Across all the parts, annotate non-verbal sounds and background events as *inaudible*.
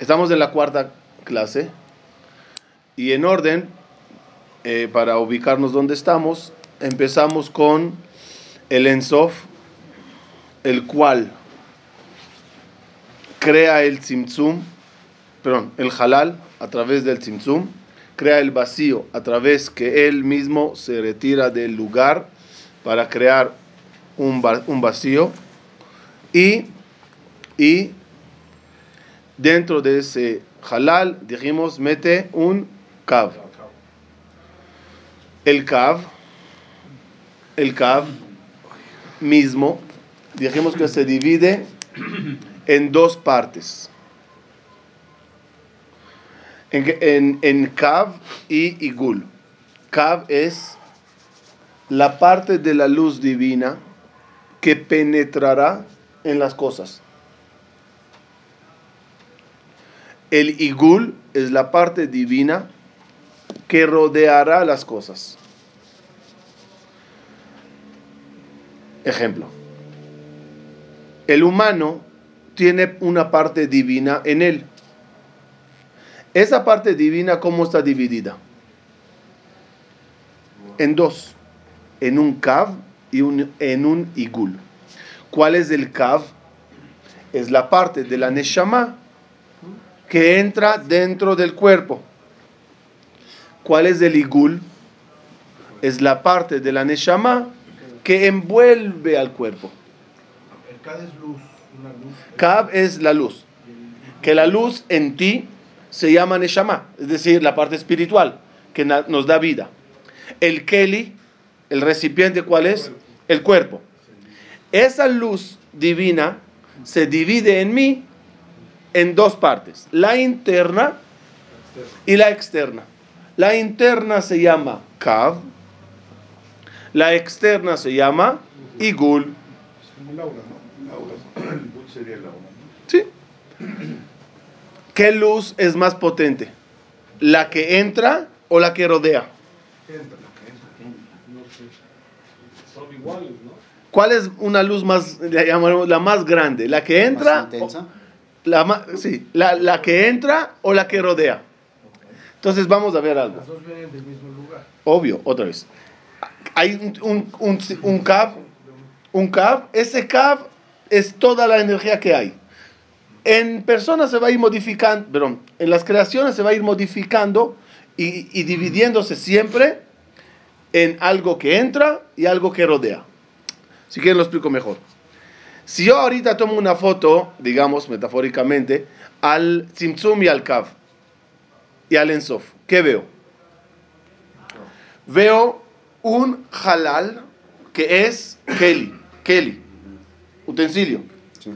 Estamos en la cuarta clase y en orden, eh, para ubicarnos donde estamos, empezamos con el Ensof, el cual crea el Tzimtzum, perdón, el Halal a través del Tzimtzum, crea el vacío a través que él mismo se retira del lugar para crear un, un vacío y, y dentro de ese halal, dijimos, mete un kav. El kav, el kav mismo, dijimos que se divide en dos partes. En, en, en kav y igul. Kav es la parte de la luz divina que penetrará en las cosas. El igul es la parte divina que rodeará las cosas. Ejemplo. El humano tiene una parte divina en él. Esa parte divina, ¿cómo está dividida? En dos. En un kav y un, en un igul. ¿Cuál es el kav? Es la parte de la neshama que entra dentro del cuerpo. ¿Cuál es el igul? Es la parte de la neshama que envuelve al cuerpo. El Kab es luz. Una luz. Kab es la luz. Que la luz en ti se llama neshama, es decir, la parte espiritual que nos da vida. El keli, el recipiente, ¿cuál es? El cuerpo. Esa luz divina se divide en mí en dos partes, la interna y la externa. La interna se llama Kav, la externa se llama Igul. Es. ¿Sí? ¿Qué luz es más potente? ¿La que entra o la que rodea? Entra, entra. No sé. Son iguales, ¿no? ¿Cuál es una luz más, la llamaremos la más grande? ¿La que entra? Más intensa. o- La, sí, la, la que entra o la que rodea. Entonces vamos a ver algo. Las dos vienen del mismo lugar. Obvio, otra vez. Hay un, un, un, un cab, un cab, ese cab es toda la energía que hay. En personas se va a ir modificando, perdón, en las creaciones se va a ir modificando y, y dividiéndose siempre en algo que entra y algo que rodea. Si quieren lo explico mejor. Si yo ahorita tomo una foto, digamos metafóricamente, al Tzimtzum y al Kav y al Ensof, ¿qué veo? Veo un halal que es Kelly, Kelly, utensilio. Sí.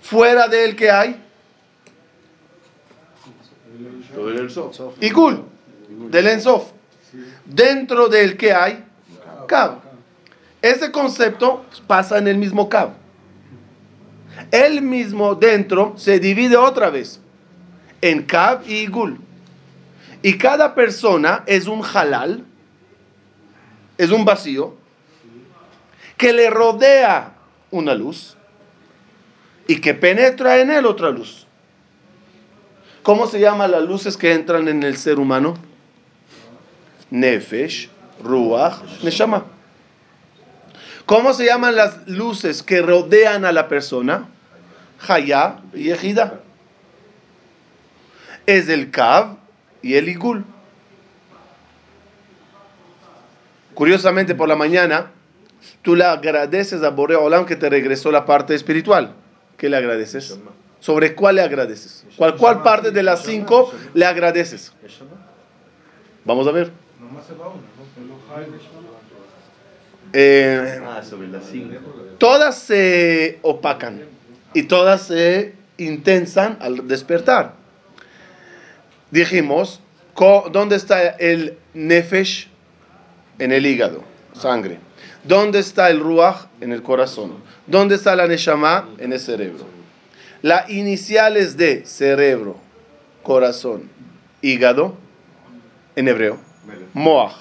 Fuera de él, ¿qué hay? Igul, del Ensof. Dentro del que hay Kab. Ese concepto pasa en el mismo Kab. El mismo dentro se divide otra vez en Kab y Igul. Y cada persona es un halal, es un vacío, que le rodea una luz y que penetra en él otra luz. ¿Cómo se llaman las luces que entran en el ser humano? Nefesh, Ruach, Neshama. ¿Cómo se llaman las luces que rodean a la persona? Hayá y Ejida. Es el Kav y el Igul. Curiosamente, por la mañana, tú le agradeces a Boreo Olam que te regresó la parte espiritual. ¿Qué le agradeces? ¿Sobre cuál le agradeces? ¿Cuál, cuál parte de las cinco le agradeces? Vamos a ver. Eh, Ah, sobre las cinco. todas se opacan y todas se intensan al despertar. Dijimos, ¿dónde está el nefesh? En el hígado, sangre. ¿Dónde está el ruach? En el corazón. ¿Dónde está la neshama? En el cerebro. Las iniciales de cerebro, corazón, hígado, en hebreo, moach,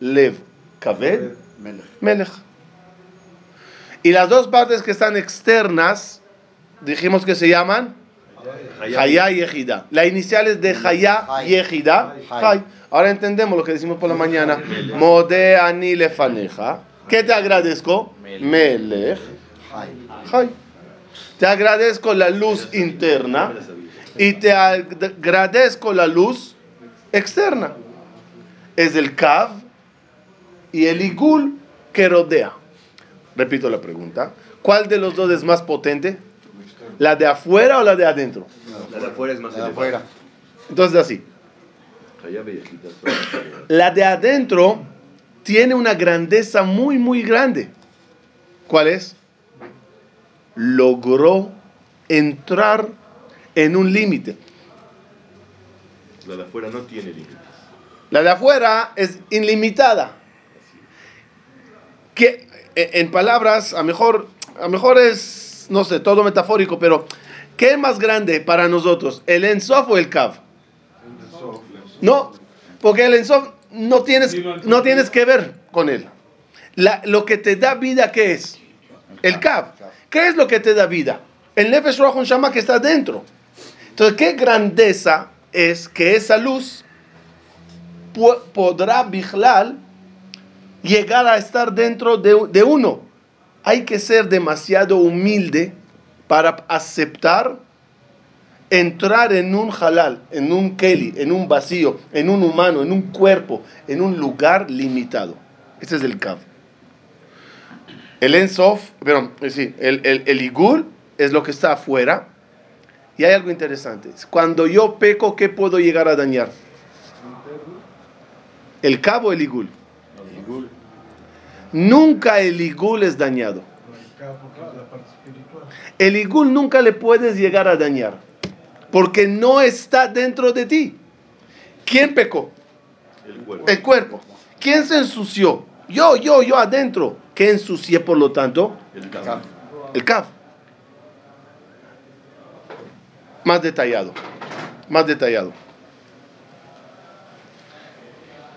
lev, kaved, Melech. Y las dos partes que están externas, dijimos que se llaman Hayá Yehida. La inicial es de Hayá. Hay. Hay. Ahora entendemos lo que decimos por la mañana. Mode ani lefaneja. ¿Qué te agradezco? Melech. Hay. Te agradezco la luz interna y te ag- agradezco la luz externa. Es el Kav y el Igul que rodea. Repito la pregunta. ¿Cuál de los dos es más potente? ¿La de afuera o la de adentro? La de afuera es más De elevada. afuera. Entonces así. La de adentro tiene una grandeza muy, muy grande. ¿Cuál es? Logró entrar en un límite. La de afuera no tiene límites. La de afuera es ilimitada. Que en palabras, a mejor, a mejor es, no sé, todo metafórico, pero ¿qué es más grande para nosotros? ¿El Ensof o el Kav? No, porque el Ensof no tienes, no tienes que ver con él. La- lo que te da vida, ¿qué es? El Kav. ¿Qué es lo que te da vida? El Nefesh Ruach Shama que está dentro. Entonces, ¿qué grandeza es que esa luz podrá Bijlal llegar a estar dentro de, de uno? Hay que ser demasiado humilde para aceptar entrar en un halal, en un keli, en un vacío, en un humano, en un cuerpo, en un lugar limitado. Ese es el Kav. El Ensof, perdón, eh, sí, el, el, el Igul es lo que está afuera. Y hay algo interesante. Cuando yo peco, ¿qué puedo llegar a dañar? ¿El Kav o el Igul? Nunca el Igul es dañado. El Igul nunca le puedes llegar a dañar. Porque no está dentro de ti. ¿Quién pecó? El cuerpo. El cuerpo. ¿Quién se ensució? Yo, yo, yo adentro. ¿Qué ensucié por lo tanto? El campo. El Kaf. Más detallado. Más detallado.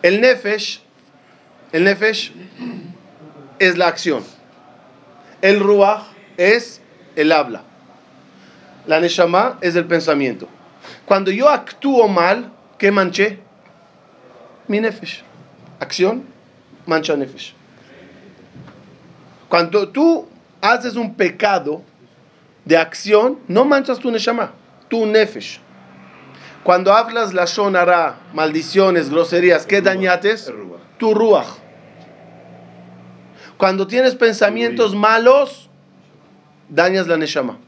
El Nefesh. El Nefesh es la acción. El Ruach es el habla. La Neshama es el pensamiento. Cuando yo actúo mal, ¿qué manché? Mi Nefesh. Acción, mancha Nefesh. Cuando tú haces un pecado de acción, no manchas tu Neshama, tu Nefesh. Cuando hablas la shonara, maldiciones, groserías, ¿qué dañates? Tu ruach. Cuando tienes pensamientos malos, dañas la Neshama.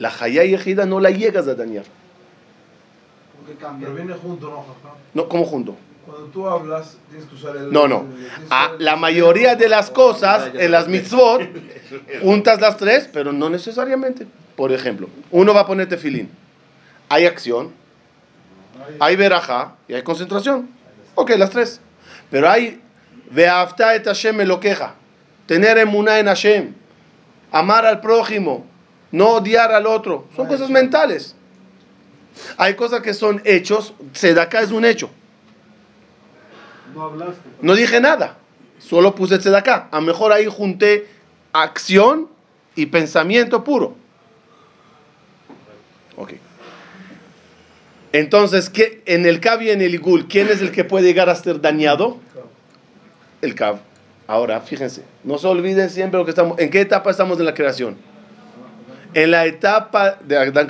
La Hayá y Ejida no la llegas a dañar. ¿Por qué cambia? Pero viene junto, ¿no? No, ¿Cómo junto? Cuando tú hablas, tienes que usar el... No, no. Ah, la mayoría de las cosas en las mitzvot, juntas las tres, pero no necesariamente. Por ejemplo, uno va a poner tefilín. Hay acción, hay verajá y hay concentración. Ok, las tres. Pero hay veafta et Hashem me lo queja. Tener emuná en Hashem. Amar al prójimo. No odiar al otro. Son cosas mentales. Hay cosas que son hechos. Sedaká es un hecho. No hablaste. No dije nada, solo puse acá. A lo mejor ahí junté acción y pensamiento puro. Ok. Entonces, ¿qué, en el Kav y en el Igul, ¿quién es el que puede llegar a ser dañado? El Kav. Ahora, fíjense, no se olviden siempre lo que estamos. ¿En qué etapa estamos en la creación? En la etapa de Adán.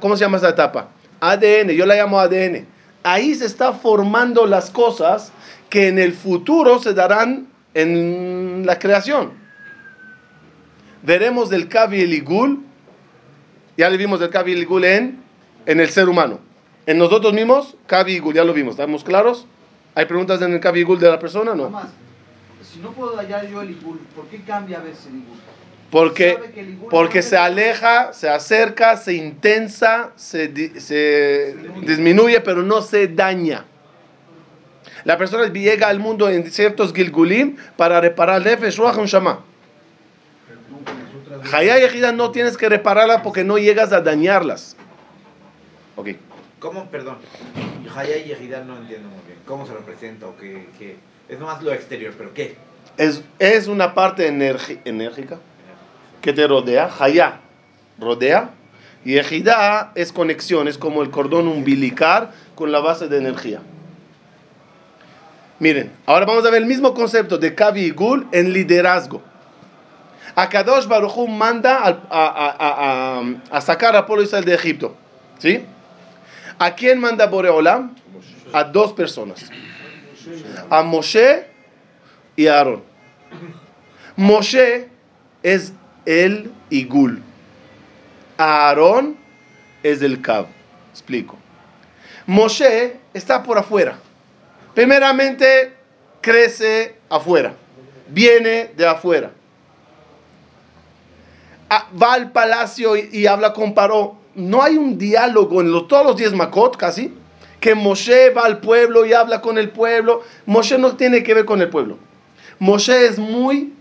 ¿Cómo se llama esa etapa? ADN, yo la llamo ADN. Ahí se está formando las cosas que en el futuro se darán en la creación. Veremos del Kav y el Igul. Ya le vimos del Kav y el en, en el ser humano. En nosotros mismos, Kav y Igul, ya lo vimos. ¿Estamos claros? ¿Hay preguntas en el Kav y Igul de la persona? No. Si no puedo hallar yo el Igul, ¿por qué cambia a veces el Igul? Porque, el porque no se aleja, se acerca, se intensa, se, di- se disminuye, pero no se daña. La persona llega al mundo en ciertos gilgulim para reparar nefesh, ruach, un shama. Hayá y Ejida no tienes que repararla porque no llegas a dañarlas. Ok. ¿Cómo, perdón? Haya y no entiendo muy bien. ¿Cómo se representa o qué, qué? Es nomás lo exterior, pero ¿qué? Es, es una parte enérgica que te rodea. Hayá rodea Y ejidá es conexión, es como el cordón umbilical con la base de energía. Miren, ahora vamos a ver el mismo concepto de Kavi y Gul en liderazgo. Akadosh Baruch Hu manda a, a- a- a sacar a pueblo Israel de Egipto. ¿Sí? ¿A quién manda Boreolam? A dos personas. A Moshe y a Aarón. Moshe es el Igul. Aarón es el Cab. Explico. Moshe está por afuera. Primeramente crece afuera. Viene de afuera. Ah, Va al palacio y, habla con Paró. No hay un diálogo en los, todos los días Makot casi. Que Moshe va al pueblo y habla con el pueblo. Moshe no tiene que ver con el pueblo. Moshe es muy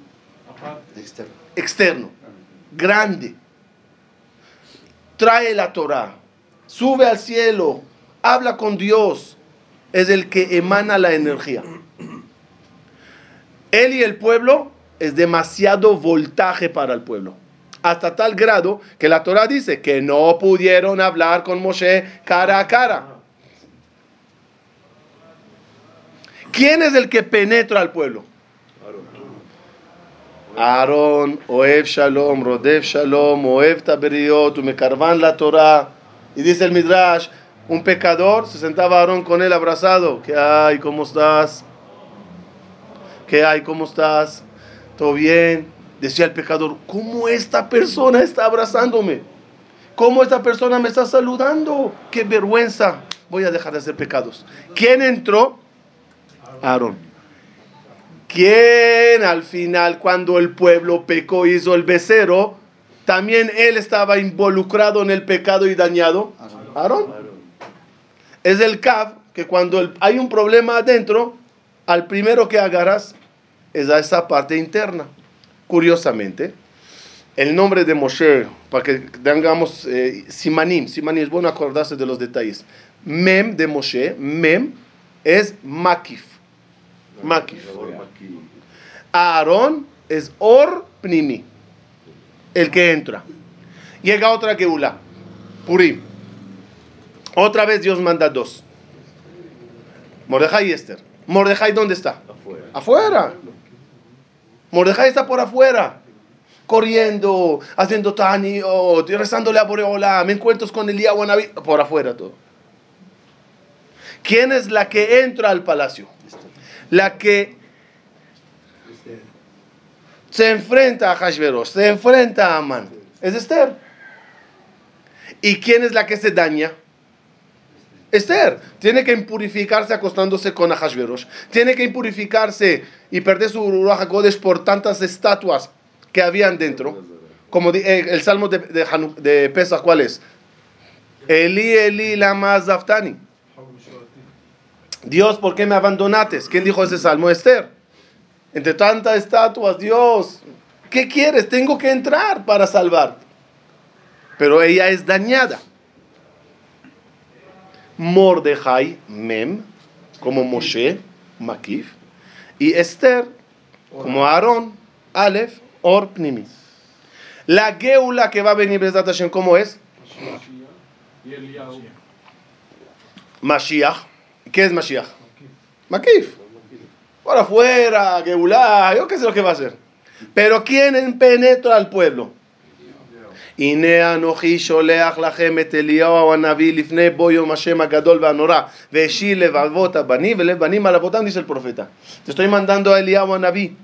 externo, grande. Trae la Torah, sube al cielo, habla con Dios. Es el que emana la energía. Él y el pueblo es demasiado voltaje para el pueblo. Hasta tal grado que la Torah dice que no pudieron hablar con Moshe cara a cara. ¿Quién es el que penetra al pueblo? Aarón, Oev Shalom, Rodef Shalom, Oev Taberiot, Umekarvan la Torah. Y dice el Midrash, un pecador, se sentaba Aarón con él abrazado. ¿Qué hay? ¿Cómo estás? ¿Qué hay? ¿Cómo estás? ¿Todo bien? Decía el pecador, ¿cómo esta persona está abrazándome? ¿Cómo esta persona me está saludando? ¡Qué vergüenza! Voy a dejar de hacer pecados. ¿Quién entró? Aarón. ¿Quién al final, cuando el pueblo pecó, hizo el becerro, también él estaba involucrado en el pecado y dañado? Aarón. Es el Cab que cuando hay un problema adentro, al primero que agarras es a esa parte interna. Curiosamente, el nombre de Moshe, para que tengamos eh, Simanim, Simanim, es bueno acordarse de los detalles. Mem de Moshe, Mem es Makif. Makif. Aarón es Or Pnimi, el que entra. Llega otra Geula, Purim. Otra vez Dios manda dos. Mordejai y Esther. Mordejai, ¿dónde está? Afuera. Afuera. Mordejai está por afuera. Corriendo, haciendo tani, oh, rezándole a Boreola, me encuentro con Elías Wanabí, por afuera todo. ¿Quién es la que entra al palacio? La que se enfrenta a Hashverosh, se enfrenta a Amán. Es Esther. ¿Y quién es la que se daña? Esther. Tiene que impurificarse acostándose con Ahashverosh. Tiene que impurificarse y perder su Ruach HaKodesh por tantas estatuas que habían dentro. Como eh, el salmo de, de, de ¿cuál es? Eli, Eli, lama zaftani. Dios, ¿por qué me abandonaste? ¿Quién dijo ese salmo? Esther. Entre tantas estatuas, Dios, ¿qué quieres? Tengo que entrar para salvar. Pero ella es dañada. Mordejai, Mem, como Moshe, Makif. Y Esther, como Aarón, Aleph, Or, Pnimi. La Geula que va a venir, Besat Hashem, ¿cómo es? Mashiach. ¿Qué es Mashiach? Makif. Por afuera, Geulá, yo qué sé lo que va a hacer. Pero ¿quién penetra al pueblo? הנה אנוכי שולח לכם את אליהו הנביא לפני בוא יום השם הגדול והנורא והשיל לבבות הבנים ולב בנים על אבותם dice el profeta te estoy mandando a Eliyahu Anabí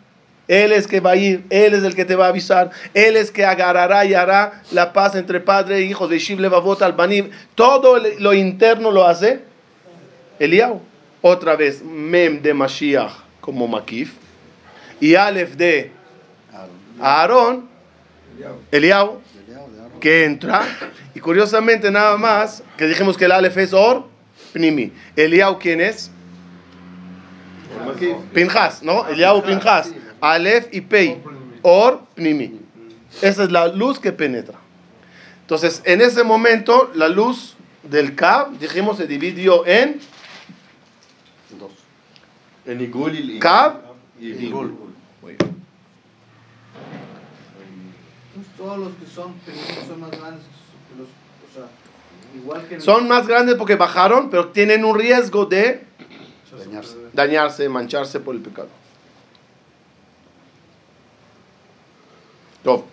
él es que va a ir él es el que te va a avisar él es que agarrará y hará la paz entre padre e hijos veshiv levavot al banim todo lo interno lo hace Eliyahu otra vez mem de Mashiach como Makif y Aleph de Aarón Eliyahu que entra y curiosamente nada más que dijimos que el Aleph es Or Pnimi. Eliyahu quién es? Pinjas, ¿no? Eliyahu Pinjas. Aleph y Pei. Or Pnimi. Esa es la luz que penetra. Entonces, en ese momento, la luz del Kab, dijimos, se dividió en En Igul y Kab y y Gul. Todos los que son pequeños son más grandes que los O sea, igual que en- Son más grandes porque bajaron, pero tienen un riesgo de Dañarse. dañarse, mancharse por el pecado. Tov.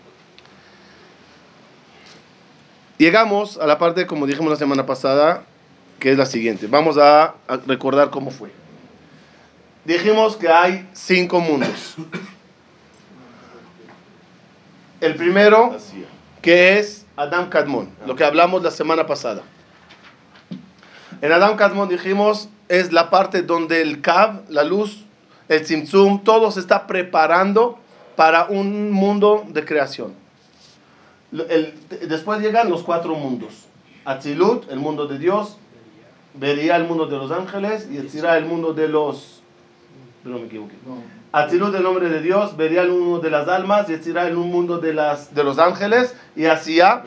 Llegamos a la parte, como dijimos la semana pasada, que es la siguiente. Vamos a, a recordar cómo fue. Dijimos que hay cinco mundos. El primero, que es Adam Kadmon, lo que hablamos la semana pasada. En Adam Kadmon dijimos es la parte donde el Kab, la luz, el Tzimtzum, todo se está preparando para un mundo de creación. El- después llegan los cuatro mundos. Atzilut, el mundo de Dios, Beria, el mundo de los ángeles, y Etzirah, el mundo de los... No me equivoqué. Atzilut, el nombre de Dios, Beria, el mundo de las almas, y Etzirah, el mundo de, las, de los ángeles, y mundo.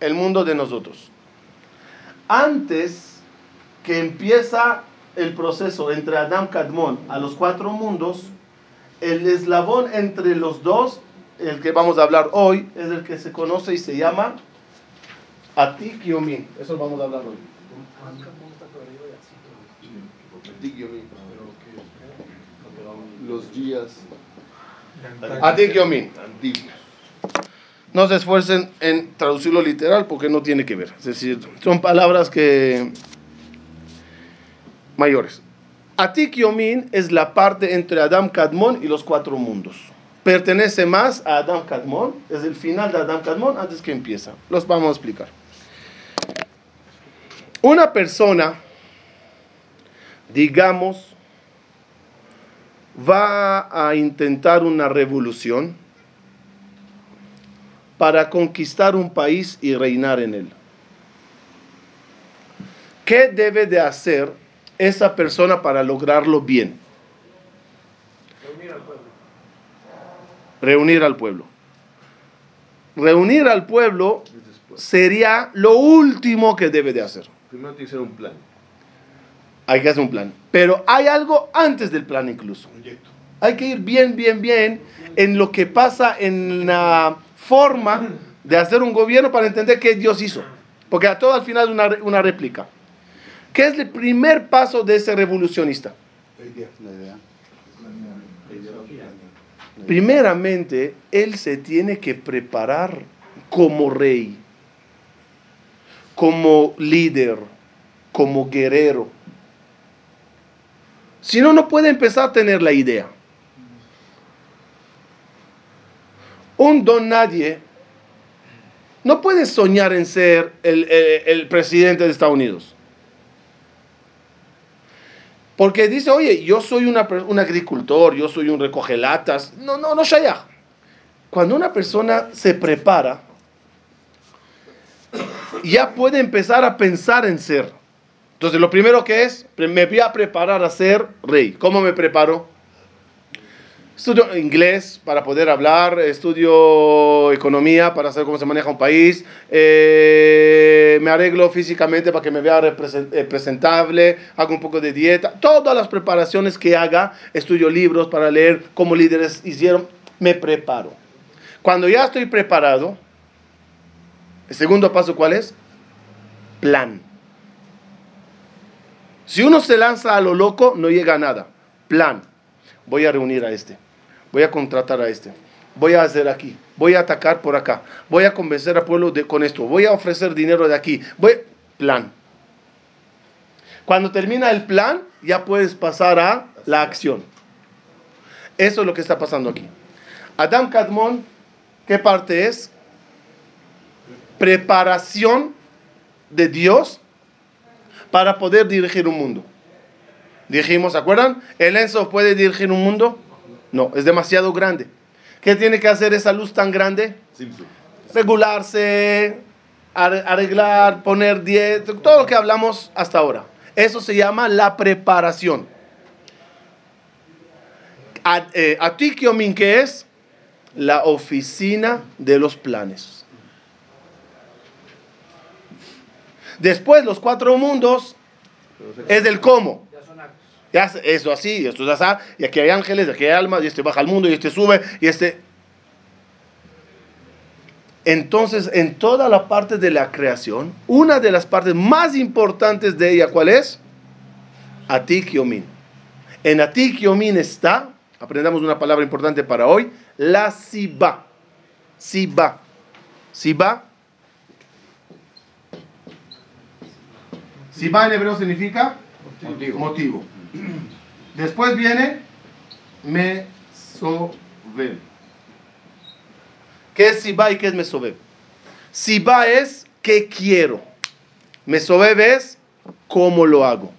el mundo de nosotros. Antes que empieza el proceso entre Adam Kadmon a los cuatro mundos, el eslabón entre los dos, el que vamos a hablar hoy, es el que se conoce y se llama Atik Yomin. Eso lo vamos a hablar hoy. Los días Atik Yomin. antiguos. No se esfuercen en traducirlo literal porque no tiene que ver. Es decir, son palabras que mayores. Atik Yomin es la parte entre Adam Kadmon y los cuatro mundos. Pertenece más a Adam Kadmon, es el final de Adam Kadmon antes que empieza. Los vamos a explicar. Una persona, digamos, va a intentar una revolución para conquistar un país y reinar en él. ¿Qué debe de hacer esa persona para lograrlo bien? Reunir al pueblo. Reunir al pueblo sería lo último que debe de hacer. Primero tiene que ser un plan. Hay que hacer un plan. Pero hay algo antes del plan incluso. Hay que ir bien, bien, bien en lo que pasa en la forma de hacer un gobierno para entender qué Dios hizo. Porque a todo al final es una, una réplica. ¿Qué es el primer paso de ese revolucionista? La idea. Primeramente, él se tiene que preparar como rey, como líder, como guerrero. Si no, no puede empezar a tener la idea. Un don nadie no puede soñar en ser el, el- presidente de Estados Unidos. Porque dice, oye, yo soy una un agricultor, yo soy un recogelatas. No, no, no, Shayah. Cuando una persona se prepara, ya puede empezar a pensar en ser. Entonces, lo primero que es, me voy a preparar a ser rey. ¿Cómo me preparo? Estudio inglés para poder hablar, estudio economía para saber cómo se maneja un país, eh, me arreglo físicamente para que me vea eh, presentable, hago un poco de dieta, todas las preparaciones que haga, estudio libros para leer cómo líderes hicieron, me preparo. Cuando ya estoy preparado, el segundo paso, ¿cuál es? Plan. Si uno se lanza a lo loco, no llega a nada. Plan. Voy a reunir a este. Voy a contratar a este. Voy a hacer aquí. Voy a atacar por acá. Voy a convencer al pueblo de, con esto. Voy a ofrecer dinero de aquí. Voy. Plan. Cuando termina el plan, ya puedes pasar a la acción. Eso es lo que está pasando aquí. Adam Kadmon, ¿qué parte es? Preparación de Dios para poder dirigir un mundo. Dijimos, ¿se acuerdan? ¿El Enzo puede dirigir un mundo? No, es demasiado grande. ¿Qué tiene que hacer esa luz tan grande? Regularse, ar- arreglar, poner dieta, todo lo que hablamos hasta ahora. Eso se llama la preparación. A- eh, ¿qué es? La oficina de los planes. Después, los cuatro mundos es del cómo. Ya es- eso así, esto es así, y aquí hay ángeles, y aquí hay almas, y este baja al mundo, y este sube, y este... Entonces, en toda la parte de la creación, una de las partes más importantes de ella, ¿cuál es? Atik Yomin. En Atik Yomin está, aprendamos una palabra importante para hoy, la Siba. Siba. Siba. Siba en hebreo significa motivo. Después viene Mesovel. ¿Qué es Siba y qué es Mesovel? Siba es qué quiero. Mesovel es cómo lo hago.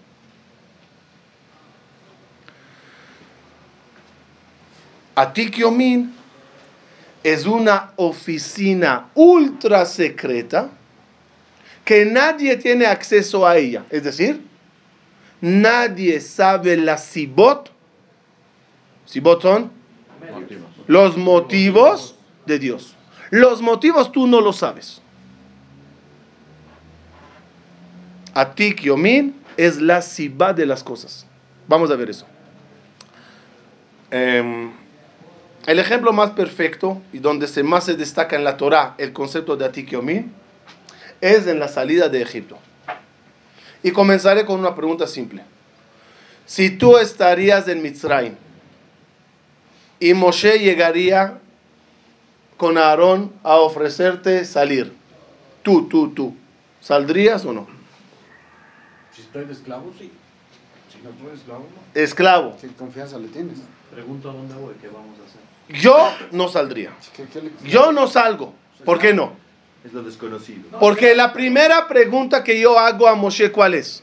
Atik Yomin es una oficina ultra secreta que nadie tiene acceso a ella. Es decir, nadie sabe la sibot. Sibot son los motivos de Dios. Los motivos tú no los sabes. Atik es la sibá de las cosas. Vamos a ver eso. Em, el ejemplo más perfecto y donde se más se destaca en la Torah el concepto de Atik es en la salida de Egipto. Y comenzaré con una pregunta simple. Si tú estarías en Mitzrayim y Moshe llegaría con Aarón a ofrecerte salir, tú, tú, tú, ¿saldrías o no? Si estoy de esclavo, sí. Si no estoy de esclavo, no. Esclavo. ¿Qué confianza le tienes? Pregunto a dónde voy, qué vamos a hacer. Yo no saldría. ¿Qué- qué le- Yo no salgo. ¿Por qué no? Es lo desconocido. Porque la primera pregunta que yo hago a Moshe, ¿cuál es?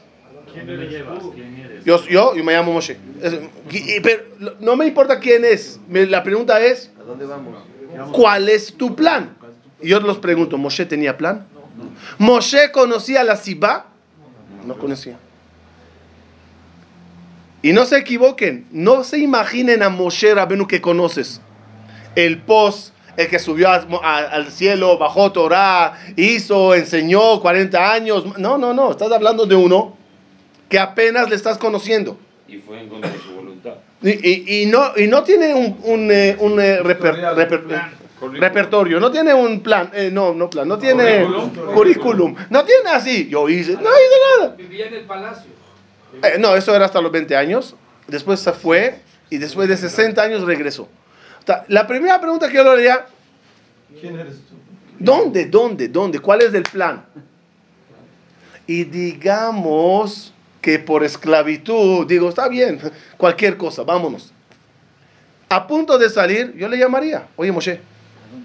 ¿Quién me llevas? ¿Quién eres? Yo, yo, yo me llamo Moshe. Es- y- y- pero no me importa quién es. La pregunta es, ¿A dónde vamos? ¿cuál es tu plan? Y yo los pregunto, ¿Moshe tenía plan? ¿Moshe conocía la Sibá? No conocía. Y no se equivoquen, no se imaginen a Moshe Rabenu que conoces. El post, el que subió a- a- al cielo, bajó Torah, hizo, enseñó 40 años. No, no, no, estás hablando de uno que apenas le estás conociendo. Y fue en contra de su voluntad. Y, y- y no, y no tiene un, un, eh, un, eh, reper- reper- plan. repertorio, no tiene un plan, eh, no, no plan, no tiene Currículum. currículum, no tiene así, yo hice, no hice nada. Vivía en el palacio. Eh, no, eso era hasta los 20 años, después se fue y después de 60 años regresó. O sea, La primera pregunta que yo le haría, ¿Quién eres tú? ¿dónde, dónde, dónde? ¿Cuál es el plan? Y digamos que por esclavitud, digo, está bien, cualquier cosa, vámonos. A punto de salir, yo le llamaría, oye Moshe,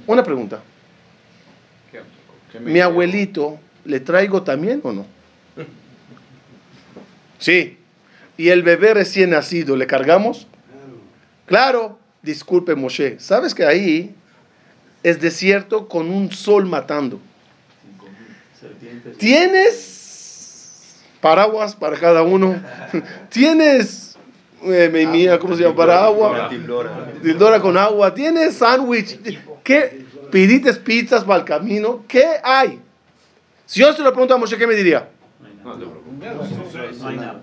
una pregunta. ¿Mi abuelito le traigo también o no? *laughs* Sí. ¿Y el bebé recién nacido le cargamos? Claro. Disculpe Moshe, ¿sabes que ahí es desierto con un sol matando? ¿Tienes paraguas para cada uno? ¿Tienes, eh, mi mía, ¿cómo se llama? Para agua. Dildora con agua. ¿Tienes sándwich? ¿Qué? ¿Pidiste pizzas para el camino? ¿Qué hay? Si yo se lo pregunto a Moshe, ¿qué me diría? No hay nada.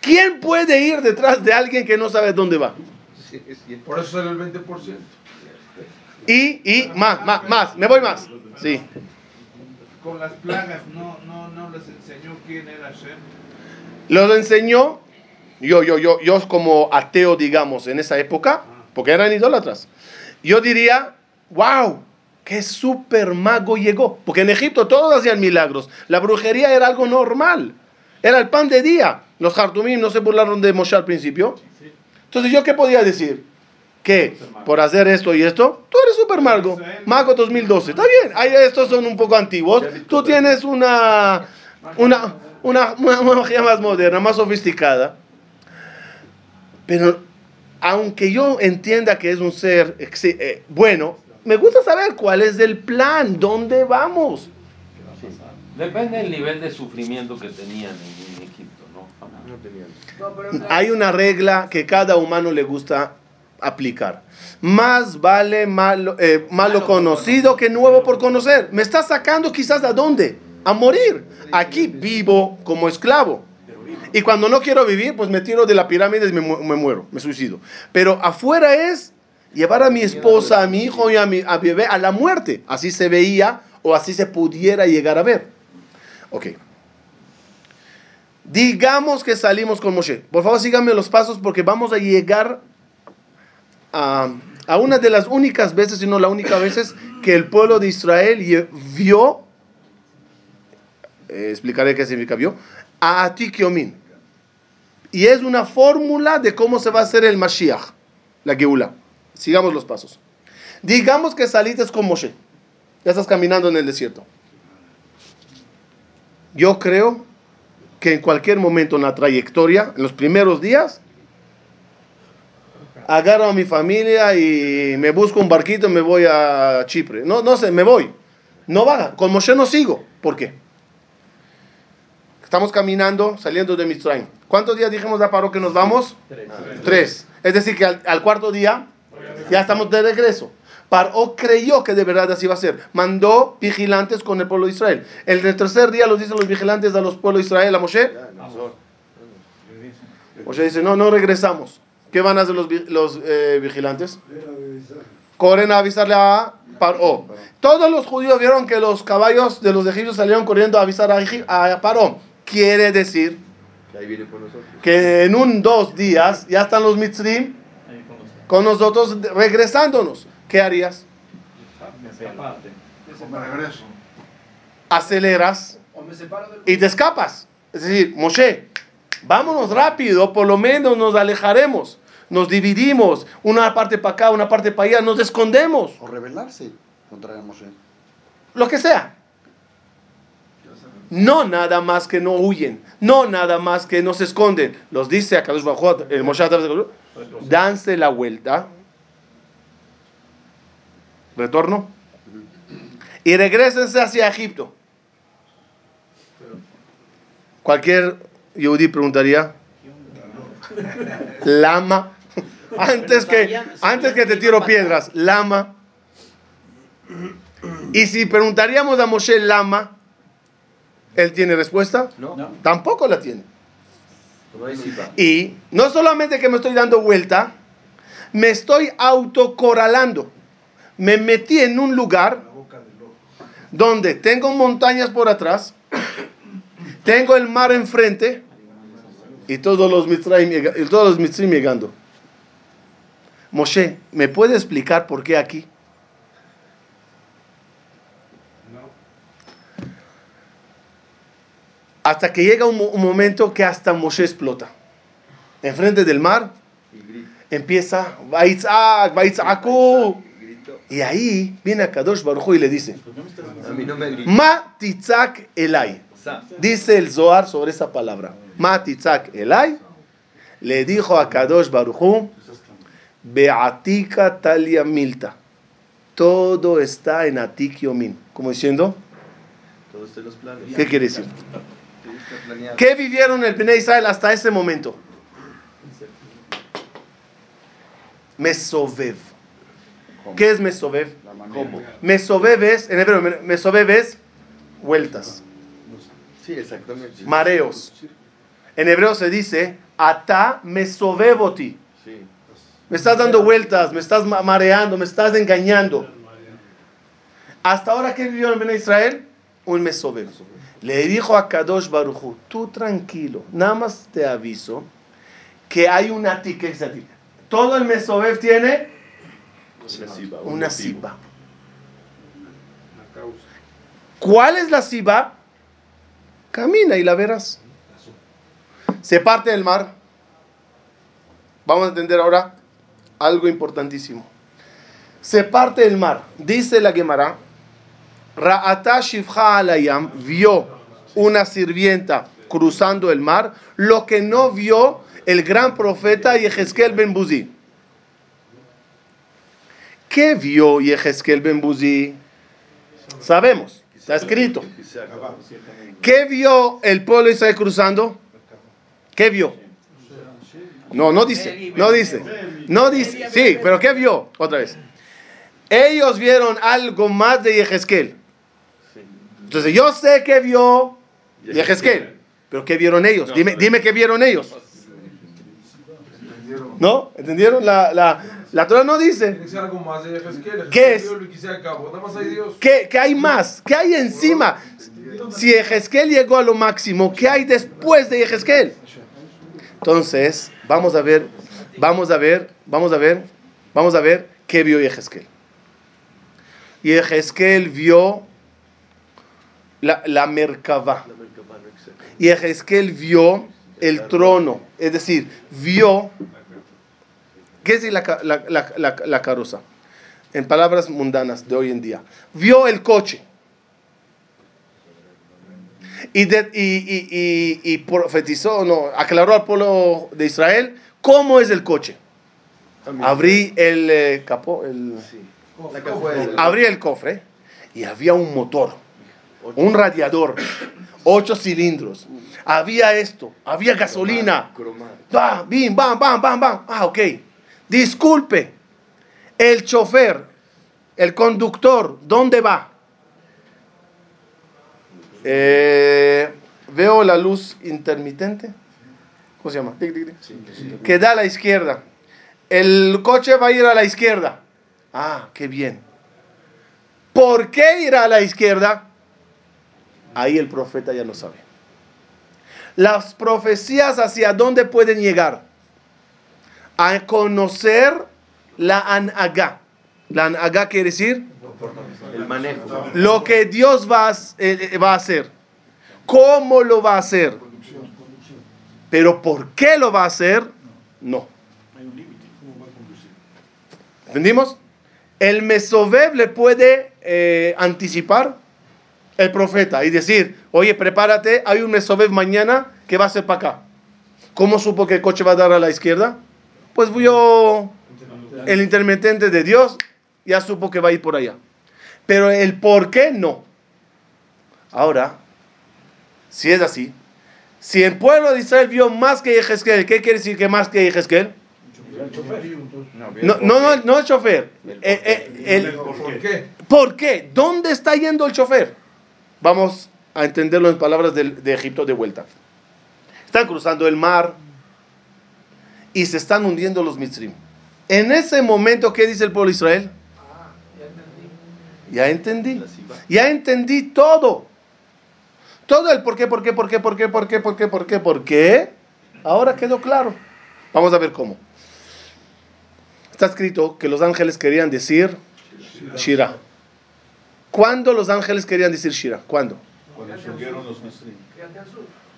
¿Quién puede ir detrás de alguien que no sabe dónde va? Por eso sale el 20%. Y, y, más, más, más, me voy más. Sí. Con las plagas no, no, no les enseñó quién era Shem. Los enseñó, yo, yo, yo, yo como ateo, digamos, en esa época, porque eran idólatras. Yo diría, wow, qué super mago llegó. Porque en Egipto todos hacían milagros. La brujería era algo normal. Era el pan de día. Los Hartumim no se burlaron de Moshe al principio. Entonces, ¿yo qué podía decir? Que por hacer esto y esto, tú eres super mago. Mago 2012. Está bien. Ahí estos son un poco antiguos. Tú tienes una, una, una, *laughs* magia más moderna, más sofisticada. Pero aunque yo entienda que es un ser eh, bueno, me gusta saber cuál es el plan, dónde vamos. Depende del nivel de sufrimiento que tenían en. Hay una regla que cada humano le gusta aplicar. Más vale malo, eh, malo conocido que nuevo por conocer. Me está sacando quizás a dónde? A morir. Aquí vivo como esclavo. Y cuando no quiero vivir, pues me tiro de la pirámide y me, mu- me muero, me suicido. Pero afuera es llevar a mi esposa, a mi hijo y a mi a bebé a la muerte. Así se veía o así se pudiera llegar a ver. Ok. Digamos que salimos con Moshe. Por favor, síganme los pasos porque vamos a llegar a, a una de las únicas veces, si no la única veces, que el pueblo de Israel vio, eh, explicaré qué significa vio, a Atikiomin. Y es una fórmula de cómo se va a hacer el Mashiach, la Geula. Sigamos los pasos. Digamos que saliste con Moshe. Ya estás caminando en el desierto. Yo creo que en cualquier momento en la trayectoria, en los primeros días, agarro a mi familia y me busco un barquito y me voy a Chipre. No, no sé, me voy. No va, con Moshe no sigo. ¿Por qué? Estamos caminando, saliendo de Mitzrayim. ¿Cuántos días dijimos a Paro que nos vamos? Tres. Es decir, que al, al cuarto día ya estamos de regreso. Paró creyó que de verdad así iba a ser. Mandó vigilantes con el pueblo de Israel. El tercer día los dicen los vigilantes a los pueblos de Israel, a Moshe. Moshe dice, no, no regresamos. ¿Qué van a hacer los, los eh, vigilantes? Corren a avisarle a Paró. Todos los judíos vieron que los caballos de los egipcios salieron corriendo a avisar a, a Paró. Quiere decir Que ahí viene por nosotros. que en un dos días ya están los mitzrim con nosotros regresándonos. ¿Qué harías? Me regreso. Aceleras O me separo del y te escapas. Es decir, Moshe, vámonos rápido, por lo menos nos alejaremos, nos dividimos, una parte para acá, una parte para allá, nos escondemos, O rebelarse contra Moshe. lo que sea. No nada más que no huyen, no nada más que no se esconden. Los dice a Kadosh Hu, el Moshe a través de Kadosh, danse la vuelta, retorno, y regresense hacia Egipto. Cualquier Yehudi preguntaría, Lama, *laughs* antes que, antes que te tiro piedras, Lama. Y si preguntaríamos a Moshe Lama, ¿él tiene respuesta? No, Tampoco la tiene. Y no solamente que me estoy dando vuelta, me estoy autocorralando. Me metí en un lugar donde tengo montañas por atrás, tengo el mar enfrente y todos los Mitzrayim, y todos los Mitzrayim llegando. Moshe, ¿me puede explicar por qué aquí? Hasta que llega un, mo- un momento que hasta Moshe explota. Enfrente del mar empieza, Vaitzak, Vaitzaku. Y ahí viene a Kadosh Baruj Hu y le dice. Ma titzak elai. Dice el Zohar sobre esa palabra. Ma titzak elai. Le dijo a Kadosh Baruj Hu, Beatika talia milta. Todo está en Atik Yomin. Como diciendo. ¿qué quiere decir? ¿Qué vivieron el Bnei Israel hasta ese momento? Mesovev. ¿Qué es manera. ¿Cómo? Es, en hebreo, Mesovev es vueltas, Sí, exactamente. mareos. En hebreo se dice, Ata mesovevoti. Sí. Me estás dando vueltas, me estás ma- mareando, me estás engañando. Hasta ahora, ¿qué vivió en Israel? Un mesovev. Le dijo a Kadosh Baruchu, tú tranquilo, nada más te aviso que hay una ti, ¿qué es ati? Todo el mesovev tiene Una siba. un una siba. ¿Cuál es la siba? Camina y la verás. Se parte el mar. Vamos a entender ahora algo importantísimo. Se parte el mar. Dice la Gemara, Ra'ata Shivcha alayam vio una sirvienta cruzando el mar, lo que no vio el gran profeta Yehezkel ben Buzi. ¿Qué vio Yehezkel ben Buzi? Sabemos, está escrito. ¿Qué vio el pueblo Israel cruzando? ¿Qué vio? No, no dice, no dice, no dice, sí, pero ¿qué vio? Otra vez. Ellos vieron algo más de Yehezkel. Entonces yo sé que vio Yehezkel, pero ¿qué vieron ellos? Dime, dime qué vieron ellos. ¿No? ¿Entendieron la, la- La Torah no dice. ¿Qué es? ¿Qué, qué hay más? ¿Qué hay encima? Si Ezequiel llegó a lo máximo, ¿qué hay después de Ezequiel? Entonces, vamos a ver, vamos a ver, vamos a ver, vamos a ver qué vio Ezequiel. Y Ezequiel vio la, la Merkabah. Y Ezequiel vio el trono, es decir, vio, ¿qué es decir la, la, la, la, la carroza? En palabras mundanas de hoy en día. Vio el coche. Y, de- y, y, y, y profetizó, no, aclaró al pueblo de Israel cómo es el coche. Abrí el eh, capó, el, La cajuela. abrí el cofre y había un motor, un radiador, ocho cilindros. Había esto, había gasolina. Cromado. Va, bim, bam, bam, bam, bam. Ah, ok. Disculpe, el chofer, el conductor, ¿dónde va? Eh, veo la luz intermitente. ¿Cómo se llama? Que da a la izquierda. El coche va a ir a la izquierda. Ah, qué bien. ¿Por qué irá a la izquierda? Ahí el profeta ya no sabe. Las profecías hacia dónde pueden llegar? A conocer la anagá. La anagá quiere decir El manejo. lo que Dios va a, eh, eh, va a hacer. ¿Cómo lo va a hacer? Pero ¿por qué lo va a hacer? No. ¿Entendimos? El Mesovev le puede eh, anticipar el profeta y decir, oye, prepárate, hay un Mesovev mañana que va a ser para acá. ¿Cómo supo que el coche va a dar a la izquierda? Pues vio el intermitente de Dios, ya supo que va a ir por allá. Pero el por qué no. Ahora, si es así, si el pueblo de Israel vio más que Yehezkel, ¿qué quiere decir que más que Yehezkel? No, no, no, no el chofer. El- el- el- ¿Por qué? ¿Por qué? ¿Dónde está yendo el chofer? Vamos a entenderlo en palabras de, Egipto de vuelta. Están cruzando el mar y se están hundiendo los Mitzrim. En ese momento, ¿qué dice el pueblo de Israel? Ya entendí. Ya entendí todo. Todo el por qué, por qué, por qué, por qué, por qué, por qué, por qué, por qué. Ahora quedó claro. Vamos a ver cómo. Está escrito que los ángeles querían decir Shira. ¿Cuándo los ángeles querían decir Shira? ¿Cuándo? Cuando se hundieron los Misrim.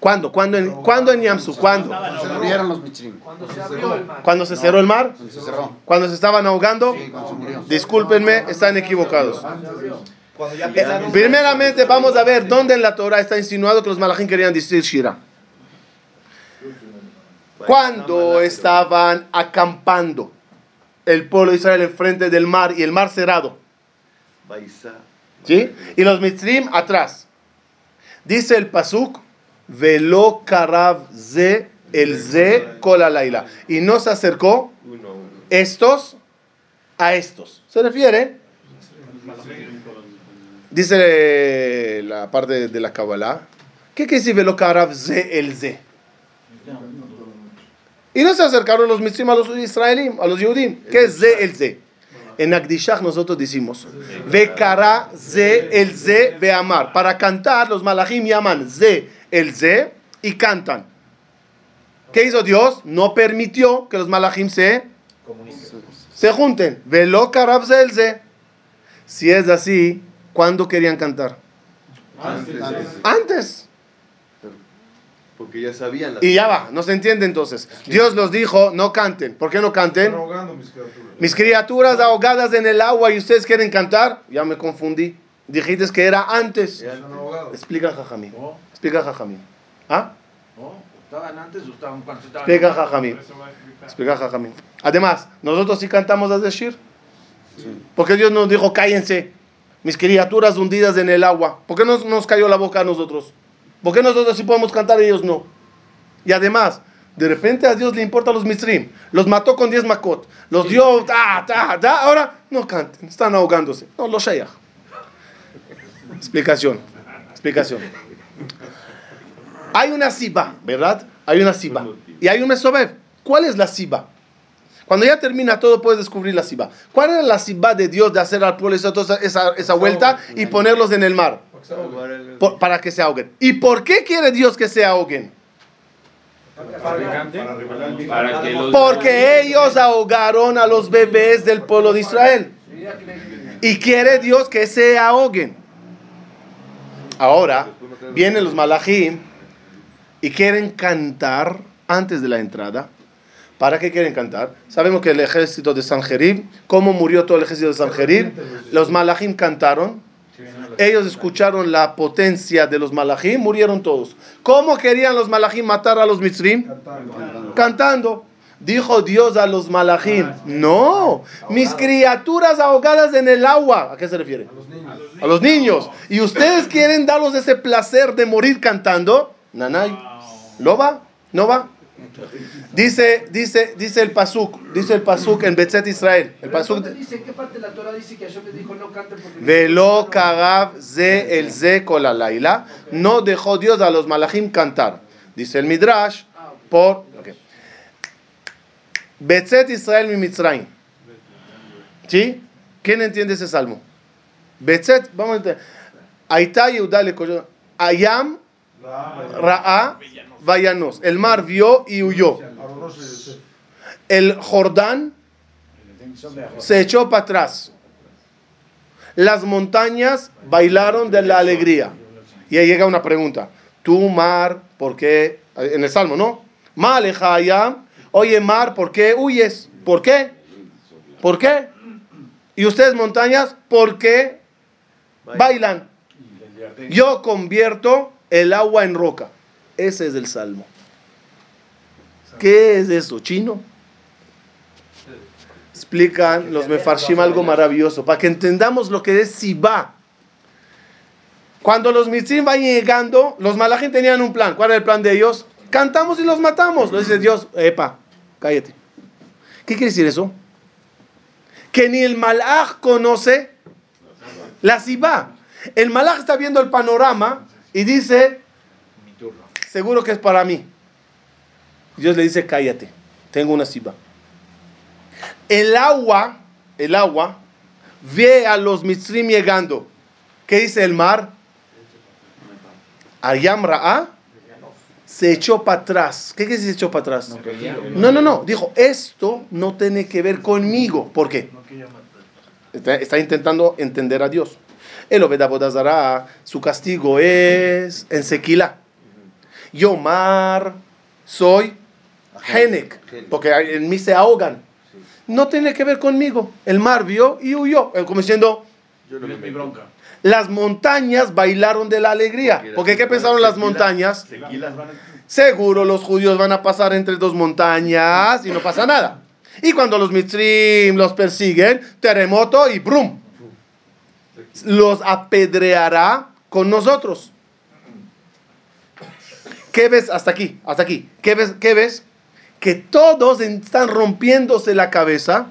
¿Cuándo? ¿Cuándo en, ¿cuándo en Yamsu? ¿Cuándo? Cuando se hundieron los. Cuando se abrió el mar. ¿Cuándo se cerró el mar? Cuando se cerró. ¿Cuando se estaban ahogando? Sí, cuando se murió. Discúlpenme, están equivocados. Eh, primeramente vamos a ver dónde en la Torah está insinuado que los malachim querían decir Shira. Cuando estaban acampando el pueblo de Israel enfrente del mar y el mar cerrado. ¿Sí? Y los mitzrim atrás. Dice el pasuk, velo karav ze el ze kol laila. Y no se acercó estos a estos. Se refiere, dice la parte de la Kabbalah, ¿qué quiere decir velo karav ze el ze? Y no se acercaron los mitzrim a los israelíes, a los yudim. ¿Qué es ze el ze? En Agdishach nosotros decimos, Vekara ze el ze beamar. Para cantar, los malachim llaman ze el ze y cantan. ¿Qué hizo Dios? No permitió que los malachim se, se junten. Velo karab ze el ze. Si es así, ¿cuándo querían cantar? Antes. Antes. Porque ya sabían las Y ya va, no se entiende entonces. Dios los dijo, no canten. ¿Por qué no canten? Están ahogando mis criaturas. Mis criaturas ahogadas en el agua y ustedes quieren cantar, ya me confundí. Dijiste que era antes. Están ahogados. Explica Jajamín. No, Explica Jajamín. ¿Ah? no. ¿Estaban antes o estaban cuando estaban? Explica Jajamín. Explica Jajamín. Además, nosotros sí cantamos a decir. Porque Dios nos dijo, cállense. Mis criaturas hundidas en el agua. ¿Por qué nos, nos cayó la boca a nosotros? ¿Por qué nosotros sí podemos cantar y ellos no? Y además, de repente a Dios le importa los misrim. Los mató con 10 makot. Los dio. Ahora no canten, están ahogándose. No, los shayach. Explicación. Explicación. Hay una siba, ¿verdad? Hay una siba. Y hay un mesobev. ¿Cuál es la siba? Cuando ya termina todo, puedes descubrir la Sibá. ¿Cuál era la Sibá de Dios de hacer al pueblo esa, esa, esa vuelta y ponerlos en el mar? Por- para que se ahoguen. ¿Y por qué quiere Dios que se ahoguen? Porque ellos ahogaron a los bebés del pueblo de Israel. Y quiere Dios que se ahoguen. Ahora vienen los malachim y quieren cantar antes de la entrada. ¿Para qué quieren cantar? Sabemos que el ejército de Sanjerib, ¿cómo murió todo el ejército de Sanjerib? Los malachim cantaron. Ellos escucharon la potencia de los malachim, murieron todos. ¿Cómo querían los malachim matar a los mitzrim? Cantando. Dijo Dios a los malachim, no, mis criaturas ahogadas en el agua. ¿A qué se refiere? A los niños. ¿Y ustedes quieren darlos ese placer de morir cantando? Nanay. ¿No va? ¿No va? Dice, dice, dice el pasuk, dice el pasuk en Betzet Israel. El pasuk ¿Dónde dice, ¿En qué parte de la Torah dice que Hashem les dijo no porque... Velo kagav ze el ze. No dejó Dios a los malachim cantar. Dice el Midrash por ok. Betzet Israel mi Mitzrayim. ¿Sí? ¿Quién entiende ese salmo? Betzet, vamos a entender. Aita Yehuda le. Ayam Ra'a Vayanos. El mar vio y huyó. El Jordán se echó para atrás. Las montañas bailaron de la alegría. Y ahí llega una pregunta. Tú, mar, ¿por qué? En el Salmo, ¿no? Oye, mar, ¿por qué huyes? ¿Por qué? ¿Por qué? Y ustedes, montañas, ¿por qué bailan? Yo convierto el agua en roca. Ese es el Salmo. ¿Qué es eso? ¿Chino? explican los mefarshim algo maravilloso, para que entendamos lo que es Sibá. Cuando los mitzim van llegando, los malachim tenían un plan. ¿Cuál era el plan de ellos? Cantamos y los matamos. Lo dice Dios, epa, cállate. ¿Qué quiere decir eso? Que ni el malach conoce la Sibá. El malach está viendo el panorama y dice, seguro que es para mí. Dios le dice, cállate, tengo una Sibá. El agua, el agua, ve a los mitzrim llegando. ¿Qué dice el mar? Ayam Ra'a se echó para atrás. ¿Qué quiere decir se echó para atrás? No, no, no. Dijo, esto no tiene que ver conmigo. ¿Por qué? Está, está intentando entender a Dios. El Obed Abodazara, su castigo es en sequila. Yo, mar, soy Henek, porque en mí se ahogan. No tiene que ver conmigo. El mar vio y huyó. Eh, Como diciendo, Yo no me meto. las montañas bailaron de la alegría. Porque ¿qué pensaron las montañas? Seguro los judíos van a pasar entre dos montañas y no pasa nada. Y cuando los mitzrim los persiguen, terremoto y brum. Los apedreará con nosotros. ¿Qué ves hasta aquí? Hasta aquí. ¿Qué ves? ¿Qué ves? Que todos están rompiéndose la cabeza.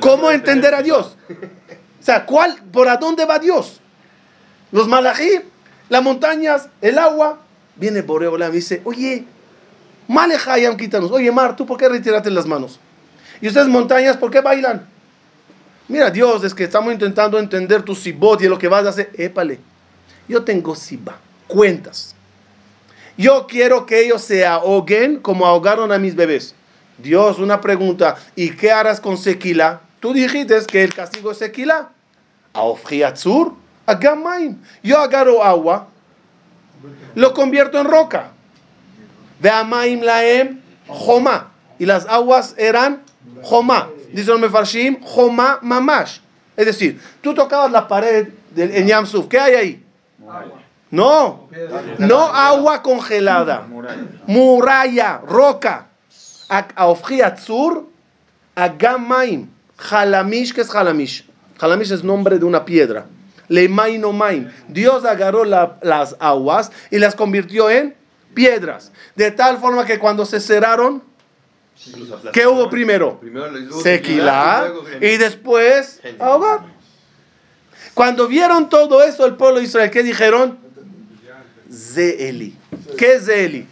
¿Cómo entender a Dios? O sea, ¿cuál, ¿por a dónde va Dios? Los malají, las montañas, el agua. Viene Boreolam y dice, oye, Malejayam, quítanos. Oye, Mar, ¿tú por qué retiraste las manos? Y ustedes, montañas, ¿por qué bailan? Mira, Dios, es que estamos intentando entender tu sibot y lo que vas a hacer. Épale, yo tengo siba, cuentas. Yo quiero que ellos se ahoguen como ahogaron a mis bebés. Dios, una pregunta. ¿Y qué harás con sequila? Tú dijiste que el castigo es sequila. Aofriatzur, agamaim. Yo agarro agua, lo convierto en roca. De amaim laem, joma. Y las aguas eran joma. Dice el Mefarshim, joma mamash. Es decir, tú tocabas la pared del, en Yamsuf. ¿Qué hay ahí? No, no agua congelada. Muralla, roca. Aofriatzur, agamaim. Jalamish, ¿qué es Jalamish? Jalamish es nombre de una piedra. Leimain o main. Dios agarró la- las aguas y las convirtió en piedras. De tal forma que cuando se cerraron, ¿qué hubo primero? Sequilá y después ahogar. Cuando vieron todo eso, el pueblo de Israel, ¿qué dijeron? Zeeli. ¿Qué es Zeeli?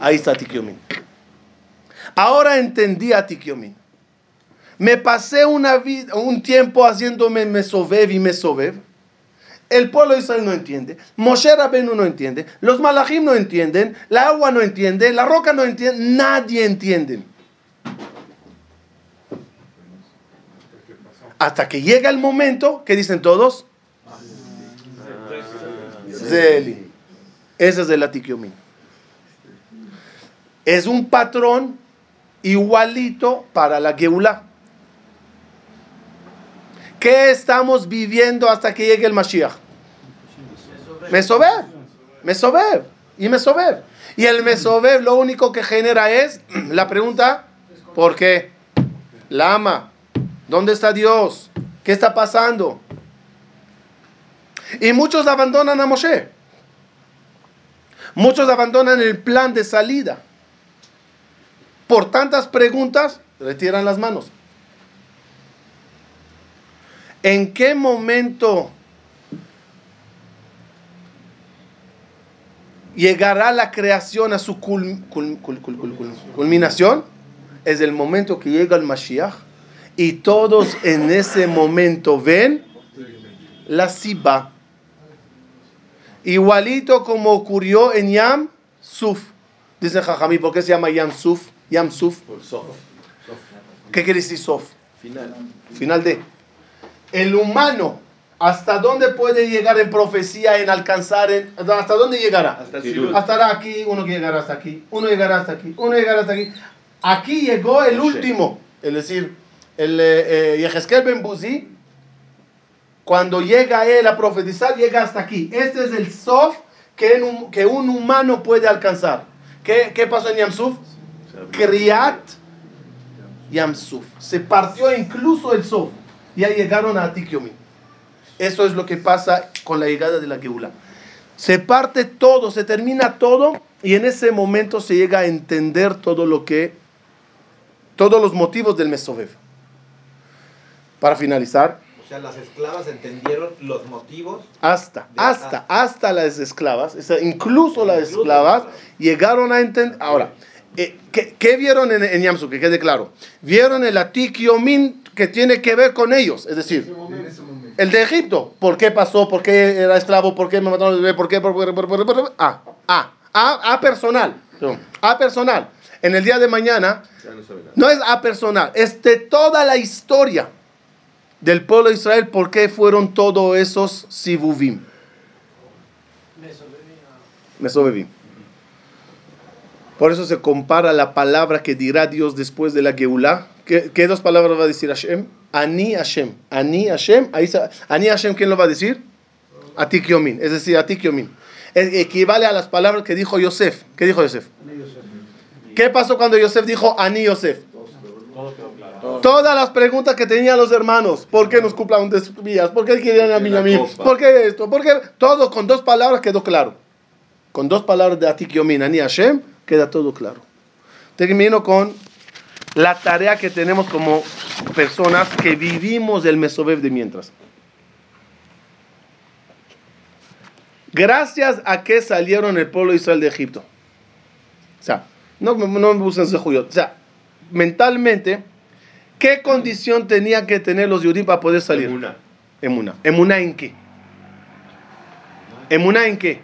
Ahí está Tikyomin. Ahora entendí a Tikiomin. Me pasé una vida, un tiempo haciéndome mesovev y mesovev. El pueblo de Israel no entiende. Moshe Rabenu no entiende. Los malachim no entienden. La agua no entiende. La roca no entiende. Nadie entiende. Hasta que llega el momento que dicen todos. Zeli. Ese es el Atikiomin. Es un patrón igualito para la Geulah. ¿Qué estamos viviendo hasta que llegue el Mashiach? Mesover. Mesover. Y Mesover. Y el Mesover lo único que genera es *clears throat* la pregunta, ¿por qué? Lama. ¿Dónde está Dios? ¿Qué está pasando? Y muchos abandonan a Moshe. Muchos abandonan el plan de salida. Por tantas preguntas, retiran las manos. ¿En qué momento llegará la creación a su cul- cul- cul- cul- cul- cul- culminación? Es el momento que llega el Mashiach y todos en ese momento ven la Siba. Igualito como ocurrió en Yam Suf. Dice Jajamí, ¿por qué se llama Yam Suf? Yam Suf. ¿Qué quiere decir Sof? Final. Final de. El humano, ¿hasta dónde puede llegar en profecía, en alcanzar? En, ¿Hasta dónde llegará? Hasta. Estará aquí, uno que llegará hasta aquí, uno llegará hasta aquí, uno llegará hasta aquí. Aquí llegó el último, es decir, el eh, eh, Yehezkel ben Buzi, cuando llega él a profetizar, llega hasta aquí. Este es el sof que, en un, que un humano puede alcanzar. ¿Qué, qué pasó en Yamsuf? Kriat Yamsuf. Se partió incluso el sof. Ya llegaron a Atikyomi. Eso es lo que pasa con la llegada de la Geula. Se parte todo, se termina todo y en ese momento se llega a entender todo lo que, todos los motivos del Mesovev. Para finalizar, O sea, las esclavas entendieron los motivos. hasta, hasta, hasta las esclavas, incluso las esclavas, las esclavas. llegaron a entender. Ahora, eh, ¿qué, qué vieron en, en Yamsuf? Que quede claro. Vieron el Atik Yomin que tiene que ver con ellos, es decir, el de Egipto. ¿Por qué pasó? ¿Por qué era esclavo? ¿Por qué me mataron? ¿Por qué? ¿Por qué? ¿Por qué? ¿Por qué? ¿Por qué? A, A, A, A personal. A personal. En el día de mañana, Ya no sabe nada. no es A personal, es de toda la historia del pueblo de Israel, por qué fueron todos esos Sibuvim. Mesobevim. Por eso se compara la palabra que dirá Dios después de la Geulah. ¿Qué, qué dos palabras va a decir Hashem? Ani Hashem. Ani Hashem. Ahí se- Ani Hashem, ¿quién lo va a decir? Atik Yomin. Es decir, Atik Yomin. Es- equivale a las palabras que dijo Yosef. ¿Qué dijo Yosef? ¿Qué pasó cuando Yosef dijo Ani Yosef? Todas las preguntas que tenían los hermanos, ¿por qué nos cumplan de espías? ¿Por qué querían a mí a mí? ¿Por qué esto? ¿Por qué? Todo con dos palabras quedó claro. Con dos palabras de Atik Yomin, Ani Hashem, queda todo claro. Termino con la tarea que tenemos como personas que vivimos el Mesovev de mientras. Gracias a que salieron el pueblo de Israel de Egipto. O sea, no, me- no me busquen Zehuyot. O sea, mentalmente, ¿qué condición tenían que tener los Yudim para poder salir? Una. Emuna. ¿Emuna en qué? ¿Emuna en qué?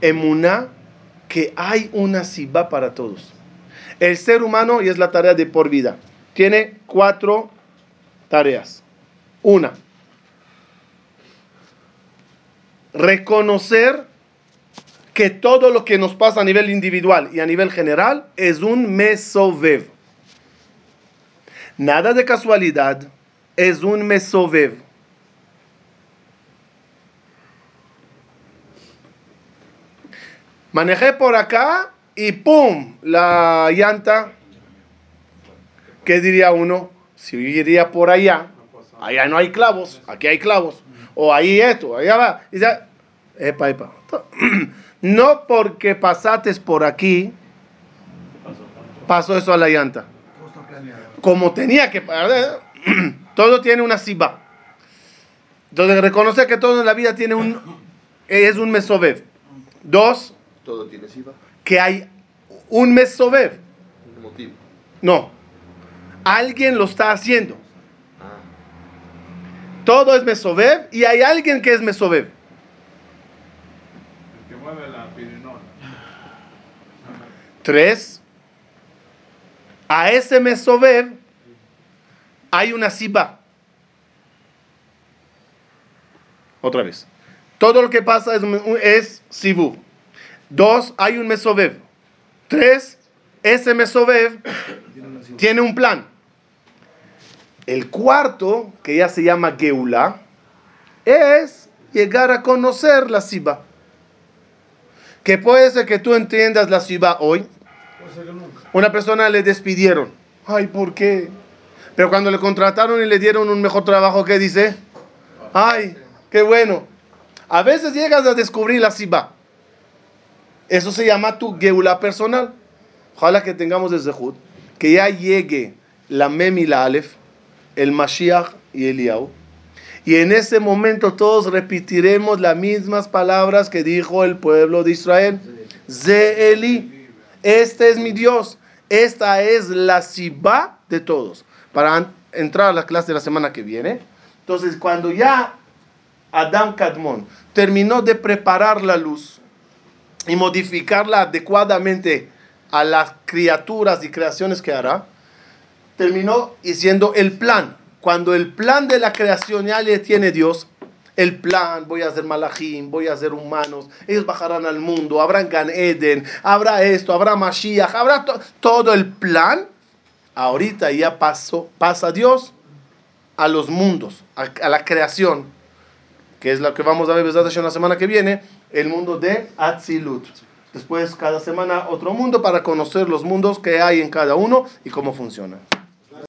Emuna que hay una sibá para todos. El ser humano, y es la tarea de por vida, tiene cuatro tareas. Una, reconocer que todo lo que nos pasa a nivel individual y a nivel general es un mesovev. Nada de casualidad, es un mesovev. Manejé por acá y ¡pum! La llanta. ¿Qué diría uno? Si yo iría por allá, allá no hay clavos, aquí hay clavos. O ahí esto, allá va. Y ya, epa, epa. *clears throat* No porque pasaste por aquí, pasó eso a la llanta. Como tenía que pasar. *clears throat* Todo tiene una siba. Entonces, reconocer que todo en la vida tiene un. Es un mesovev. Dos, Todo tiene Siva. que hay un mesovev. motivo. No. Alguien lo está haciendo. Ah, Todo es Mesobev y hay alguien que es Mesobev. El que mueve la pirinola. Tres. A ese Mesobev hay una Siba. Otra vez. Todo lo que pasa es, es Sibu. Dos, hay un Mesobev. Tres, ese Mesobev tiene un plan. El cuarto, que ya se llama Geula, es llegar a conocer la Siba. Que puede ser que tú entiendas la Siba hoy. Una persona le despidieron. Ay, ¿por qué? Pero cuando le contrataron y le dieron un mejor trabajo, ¿qué dice? Ay, qué bueno. A veces llegas a descubrir la Siba. Eso se llama tu Geula personal. Ojalá que tengamos desde Jud, que ya llegue la Mem y la Aleph, el Mashiach y el Eliyahu. Y en ese momento todos repetiremos las mismas palabras que dijo el pueblo de Israel. Zeeli, este es mi Dios. Esta es la Siba de todos. Para entrar a la clase de la semana que viene. Entonces, cuando ya Adam Kadmon terminó de preparar la luz y modificarla adecuadamente a las criaturas y creaciones que hará, terminó diciendo el plan. Cuando el plan de la creación ya le tiene Dios, el plan, voy a hacer malachim, voy a hacer humanos, ellos bajarán al mundo, habrá Gan Eden, habrá esto, habrá Mashiach, habrá to- todo el plan. Ahorita ya pasó, pasa Dios a los mundos, a, la creación, que es lo que vamos a ver Hashem la semana que viene, el mundo de Atzilut. Después, cada semana, otro mundo para conocer los mundos que hay en cada uno y cómo funcionan.